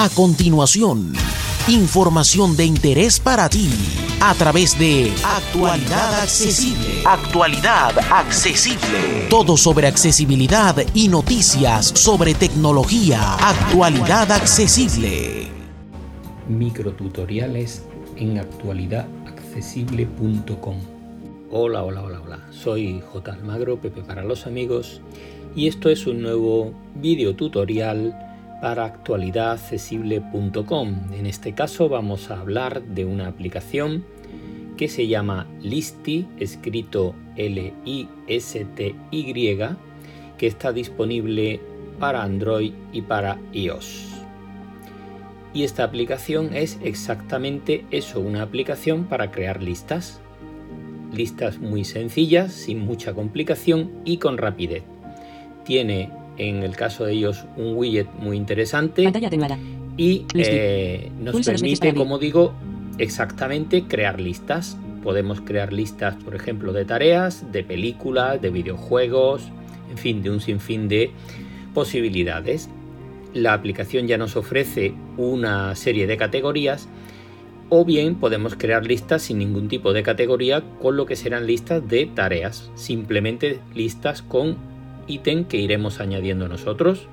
A continuación, información de interés para ti a través de Actualidad Accesible. Actualidad Accesible. Todo sobre accesibilidad y noticias sobre tecnología. Actualidad Accesible. Microtutoriales en actualidadaccesible.com. Hola, hola, hola, hola. Soy J. Almagro, Pepe para los amigos, y esto es un nuevo video tutorial para actualidadaccesible.com. En este caso vamos a hablar de una aplicación que se llama Listy, escrito L-I-S-T-Y, que está disponible para Android y para iOS. Y esta aplicación es exactamente eso, una aplicación para crear listas. Listas muy sencillas, sin mucha complicación y con rapidez. Tiene en el caso de ellos un widget muy interesante y eh, nos permite, como digo, exactamente crear listas. Podemos crear listas, por ejemplo, de tareas, de películas, de videojuegos, en fin, de un sinfín de posibilidades. La aplicación ya nos ofrece una serie de categorías o bien podemos crear listas sin ningún tipo de categoría con lo que serán listas de tareas, simplemente listas con ítem que iremos añadiendo nosotros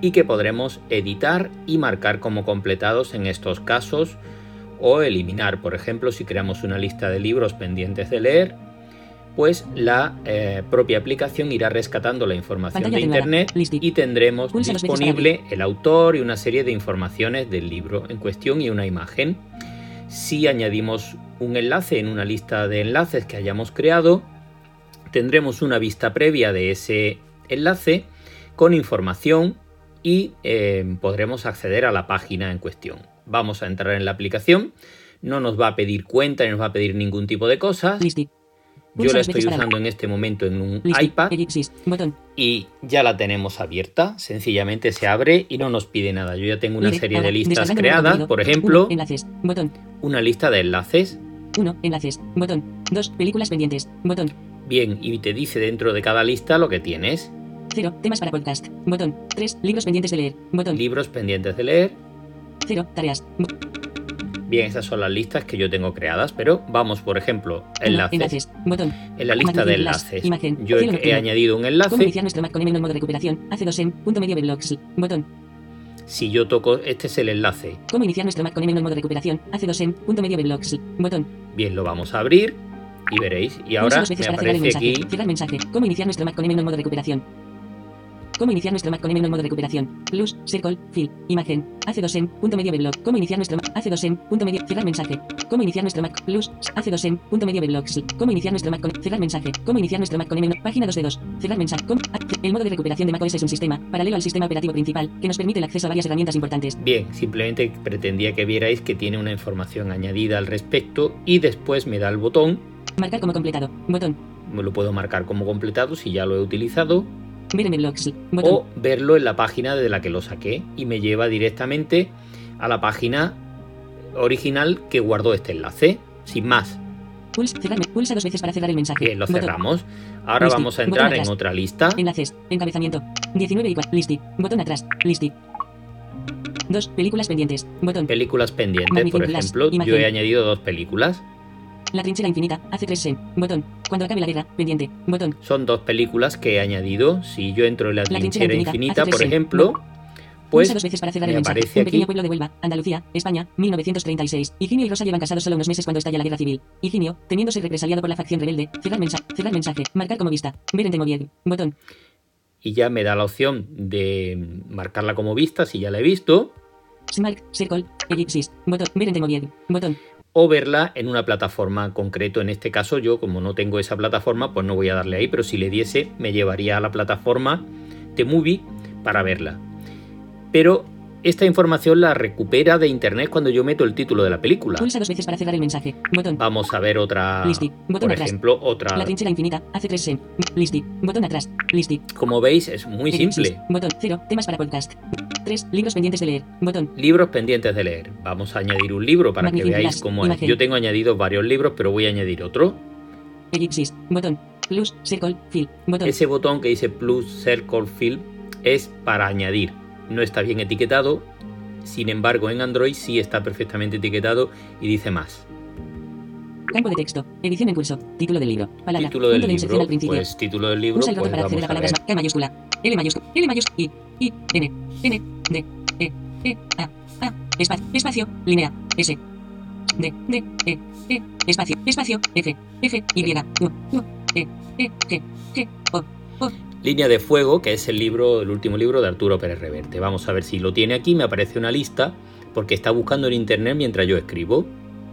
y que podremos editar y marcar como completados en estos casos o eliminar. Por ejemplo, si creamos una lista de libros pendientes de leer, pues la eh, propia aplicación irá rescatando la información de Internet y tendremos disponible el autor y una serie de informaciones del libro en cuestión y una imagen. Si añadimos un enlace en una lista de enlaces que hayamos creado, tendremos una vista previa de ese enlace con información y eh, podremos acceder a la página en cuestión. Vamos a entrar en la aplicación, no nos va a pedir cuenta ni nos va a pedir ningún tipo de cosas. Yo la estoy usando en este momento en un iPad y ya la tenemos abierta. Sencillamente se abre y no nos pide nada. Yo ya tengo una serie de listas creadas, por ejemplo, una lista de enlaces. 1. Enlaces. Botón. 2. Películas pendientes. Botón. Bien, y te dice dentro de cada lista lo que tienes. 0. Temas para podcast. Botón. 3. Libros pendientes de leer. Botón. Libros pendientes de leer. 0. Tareas. Bien, esas son las listas que yo tengo creadas, pero vamos, por ejemplo, enlaces. enlaces. Botón. En la lista de enlaces. Imagen. Yo he, he añadido un enlace. ¿Cómo iniciar nuestro Mac con en modo recuperación? Hace 2 en punto medio blogs. Botón. Si yo toco, este es el enlace. ¿Cómo iniciar nuestro Mac con en modo recuperación? Hace 2 en punto medio blogs. Botón. Bien, lo vamos a abrir y veréis. Y ahora me aparece aquí. Cierra el mensaje. ¿Cómo iniciar nuestro Mac con M en modo recuperación? ¿Cómo iniciar nuestro Mac con M en modo recuperación? Plus, circle, fill, imagen, hace 2 en, punto medio blog. ¿Cómo iniciar nuestro Mac? Hace 2 en, punto medio, cierra el mensaje. ¿Cómo iniciar nuestro Mac? Plus, hace 2 en, punto medio blog. ¿Cómo iniciar nuestro Mac con, cerrar mensaje. ¿Cómo iniciar nuestro Mac con M? Página 2 de 2. Cerrar mensaje. El modo de recuperación de macOS es un sistema, paralelo al sistema operativo principal, que nos permite el acceso a varias herramientas importantes. Bien, simplemente pretendía que vierais que tiene una información añadida al respecto y después me da el botón Marcar como completado. Botón. Me lo puedo marcar como completado si ya lo he utilizado. Ver en el logs. Botón. O verlo en la página de la que lo saqué y me lleva directamente a la página original que guardó este enlace. Sin más. Pulsa, pulsa dos veces para cerrar el mensaje. Bien, lo cerramos. Ahora vamos a entrar en otra lista. Enlaces. Encabezamiento. 19 y 4. Listi. Botón atrás. Listi. Dos películas pendientes. Botón. Películas pendientes, por ejemplo. Yo he añadido dos películas. La trinchera infinita, hace 3 en, botón. Cuando acabe la guerra, pendiente, botón. Son dos películas que he añadido. Si yo entro en la, trinchera, infinita, por ejemplo, pues dos veces para cerrar el mensaje. Un pequeño pueblo de Huelva, Andalucía, España, 1936. Higinio y Rosa llevan casados solo unos meses cuando estalla la guerra civil. Higinio, teniéndose represaliado por la facción rebelde, cerrar mensaje, cerrar mensaje, marcar como vista, ver en Demoviel, botón. Y ya me da la opción de marcarla como vista si ya la he visto. Smart, Circle, Ellipsis, botón, ver en Demoviel, botón o verla en una plataforma concreto. En este caso yo como no tengo esa plataforma pues no voy a darle ahí, pero si le diese me llevaría a la plataforma de Movie para verla. Pero esta información la recupera de internet cuando yo meto el título de la película. Pulsa dos veces para cerrar el mensaje. Botón. Vamos a ver otra. Listi. Botón por atrás. ejemplo, otra. La trinchera infinita. Hace 3 en. Listi. Botón atrás. Listi. Como veis, es muy simple. Botón. Cero. Temas para podcast. 3. Libros pendientes de leer. Botón. Libros pendientes de leer. Vamos a añadir un libro para que veáis cómo es. Yo tengo añadido varios libros, pero voy a añadir otro. Elipsis. Botón. Plus. Circle. Fill. Botón. Ese botón que dice Plus Circle Fill es para añadir. No está bien etiquetado Sin embargo, en Android sí está perfectamente etiquetado y dice más. Campo de texto. Edición en curso. Título del libro. Palabra. Título del punto de libro, al principio. pues título del libro, Pulsa el pues ratón para acceder a palabras K mayúscula, L mayúscula, L mayúscula, I, I, N, N, D, E, E, A, A, espacio, espacio, línea, S, D, D, E, E, espacio, espacio, F, F, Y, U, U, E, E, G, G, O, O, Línea de Fuego, que es el libro, el último libro de Arturo Pérez Reverte. Vamos a ver si lo tiene aquí. Me aparece una lista porque está buscando en internet mientras yo escribo.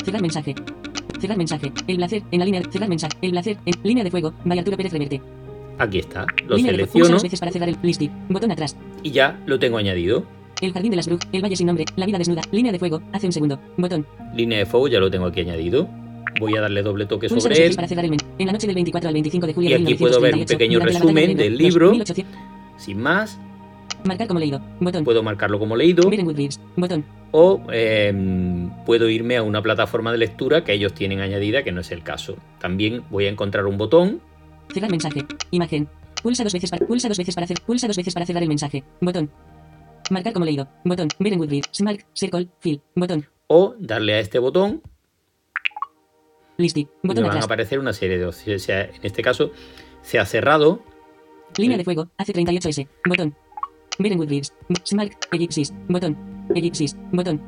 cerrar mensaje. Cerrar mensaje. El placer, en la línea, cerrar mensaje. El placer, en línea de fuego, by Arturo Pérez Reverte. Aquí está. Lo línea de selecciono dos veces para cerrar el listi. Botón atrás. Y ya lo tengo añadido. El jardín de las brujas, el valle sin nombre, la vida desnuda, línea de fuego, hace un segundo. Botón. Línea de Fuego ya lo tengo aquí añadido. Voy a darle doble toque Pulsa sobre él. para cerrar el menú. En la noche del 24 al 25 de julio Y aquí puedo ver un 1938, pequeño resumen de del libro. 1800, Sin más, Marcar como leído. Botón. puedo marcarlo como leído. Goodreads. Botón. o eh, puedo irme a una plataforma de lectura que ellos tienen añadida, que no es el caso. También voy a encontrar un botón Cerrar mensaje. Imagen. Pulsa dos veces para pulsa dos veces para hacer pulsa dos veces para cerrar el mensaje. Botón. Marcar como leído. Botón. Ver en Goodreads. Smart. Circle. Fill. Botón. o darle a este botón Listi. y me Botón van a aparecer una serie de opciones. O sea, en este caso se ha cerrado Línea de fuego. Hace 38S. Botón. Ver en Goodreads. Ellipsis. Botón. Ellipsis. Botón.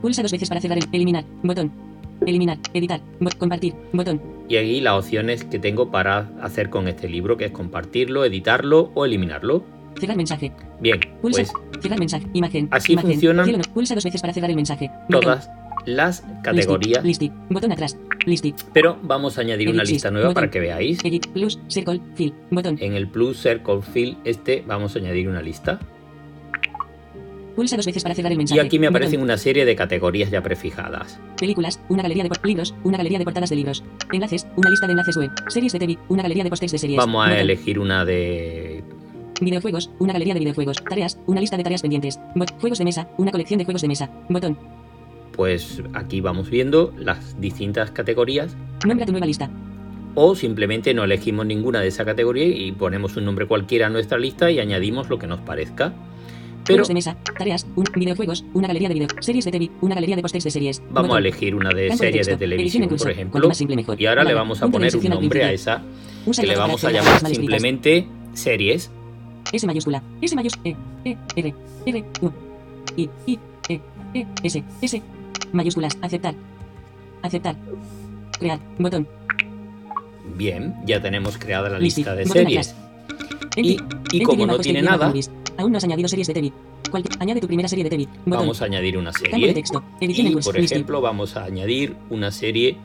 Pulsa dos veces para cerrar el eliminar. Botón. Eliminar. Editar. Compartir. Botón. y aquí las opciones que tengo para hacer con este libro, que es compartirlo, editarlo o eliminarlo. Cerrar mensaje. Bien, Pulsa. pues cerrar mensaje. Imagen. Así imagen. funcionan Cielo Pulsa dos veces para cerrar el mensaje. Botón. todas las categorías. Listi. Botón atrás. Listi. Pero vamos a añadir una Ellipsis, lista nueva botón. para que veáis. Edit. Plus. Circle. Fill. Botón. En el Plus Circle Fill este vamos a añadir una lista. Pulsa dos veces para cerrar el Y mensaje. aquí me Botón. aparecen una serie de categorías ya prefijadas. Películas, una galería de libros, una galería de portadas de libros. Enlaces, una lista de enlaces web. Series de TV, una galería de pósters de series. Vamos a Botón. elegir una de... Videojuegos, una galería de videojuegos. Tareas, una lista de tareas pendientes. Bot- juegos de mesa, una colección de juegos de mesa. Botón. Pues aquí vamos viendo las distintas categorías. Nombra tu nueva lista. O simplemente no elegimos ninguna de esa categoría y ponemos un nombre cualquiera a nuestra lista y añadimos lo que nos parezca. Pero Juegos de mesa, tareas, un, videojuegos, una galería de videojuegos. Series de TV, una galería de pósters de series. vamos a Botón. elegir una de Campo serie de texto, edición televisión, curso. por ejemplo. más simple, mejor. Y ahora le Palabra, vamos a de poner un nombre a esa Usa que le vamos a llamar simplemente series. S mayúscula, S mayúscula, E, E, R, R, U, I, I, E, E, S, S, mayúsculas, aceptar, aceptar, crear, botón, Bien, ya tenemos creada la lista de series. Y, y como no tiene nada. Aún no has añadido series de TV. Añade tu primera serie de TV, botón, vamos a añadir una campo de serie. texto, edición Y, por ejemplo, vamos a añadir una serie,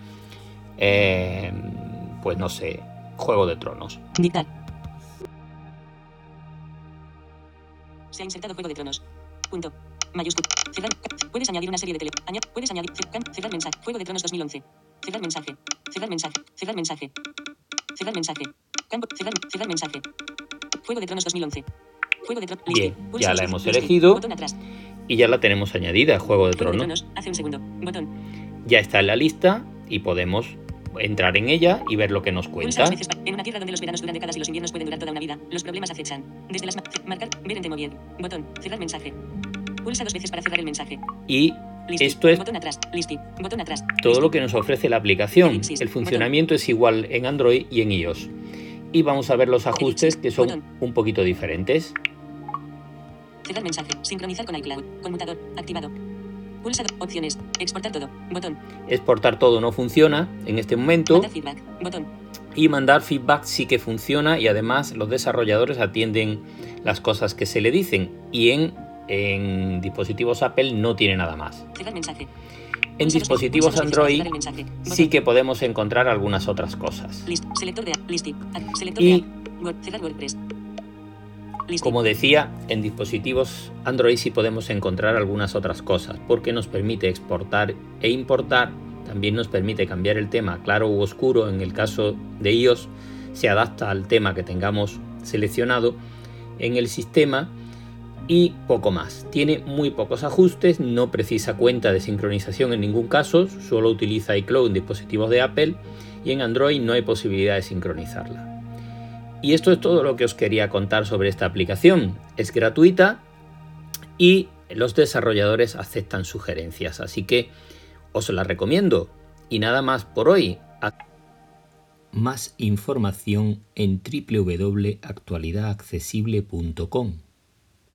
eh, pues no sé, Juego de Tronos. dictar. Se ha insertado Juego de Tronos. Punto. Mayúscula. Cerrar. Puedes añadir una serie de tele. Puedes añadir. cerrar mensaje. Juego de Tronos 2011. Cerrar mensaje. Cerrar mensaje. Cerrar mensaje. Cerrar mensaje. Campo. Cerrar, cerrar mensaje. Juego de Tronos 2011. Bien, ya la hemos elegido. Y ya la tenemos añadida, Juego de Juego de Tronos. Ya está en la lista y podemos entrar en ella y ver lo que nos cuenta. en una tierra donde los veranos duran décadas y los inviernos pueden durar toda una vida, los problemas acechan. Desde las ma- marcar, ver en bien. Botón, cerrar mensaje. Pulsa dos veces para cerrar el mensaje. Y. Esto es- todo lo que nos ofrece la aplicación. El funcionamiento es igual en Android y en iOS. Y vamos a ver los ajustes que son un poquito diferentes. Cerrar mensaje. Sincronizar con iCloud. Conmutador. Activado. Pulsa opciones. Exportar todo. Botón. Exportar todo no funciona en este momento Mandar feedback. Botón. y mandar feedback sí que funciona y además los desarrolladores atienden las cosas que se le dicen y en, en dispositivos Apple no tiene nada más. Cerrar mensaje. En dispositivos Android sí que podemos encontrar algunas otras cosas. List. Selector de. Ac- Selector Y- de Word. WordPress. Como decía, en dispositivos Android sí podemos encontrar algunas otras cosas, porque nos permite exportar e importar, también nos permite cambiar el tema claro u oscuro, en el caso de iOS se adapta al tema que tengamos seleccionado en el sistema y poco más. Tiene muy pocos ajustes, no precisa cuenta de sincronización en ningún caso, solo utiliza iCloud en dispositivos de Apple y en Android no hay posibilidad de sincronizarla. Y esto es todo lo que os quería contar sobre esta aplicación. Es gratuita y los desarrolladores aceptan sugerencias. Así que os la recomiendo. Y nada más por hoy. Más información en www.actualidadaccesible.com.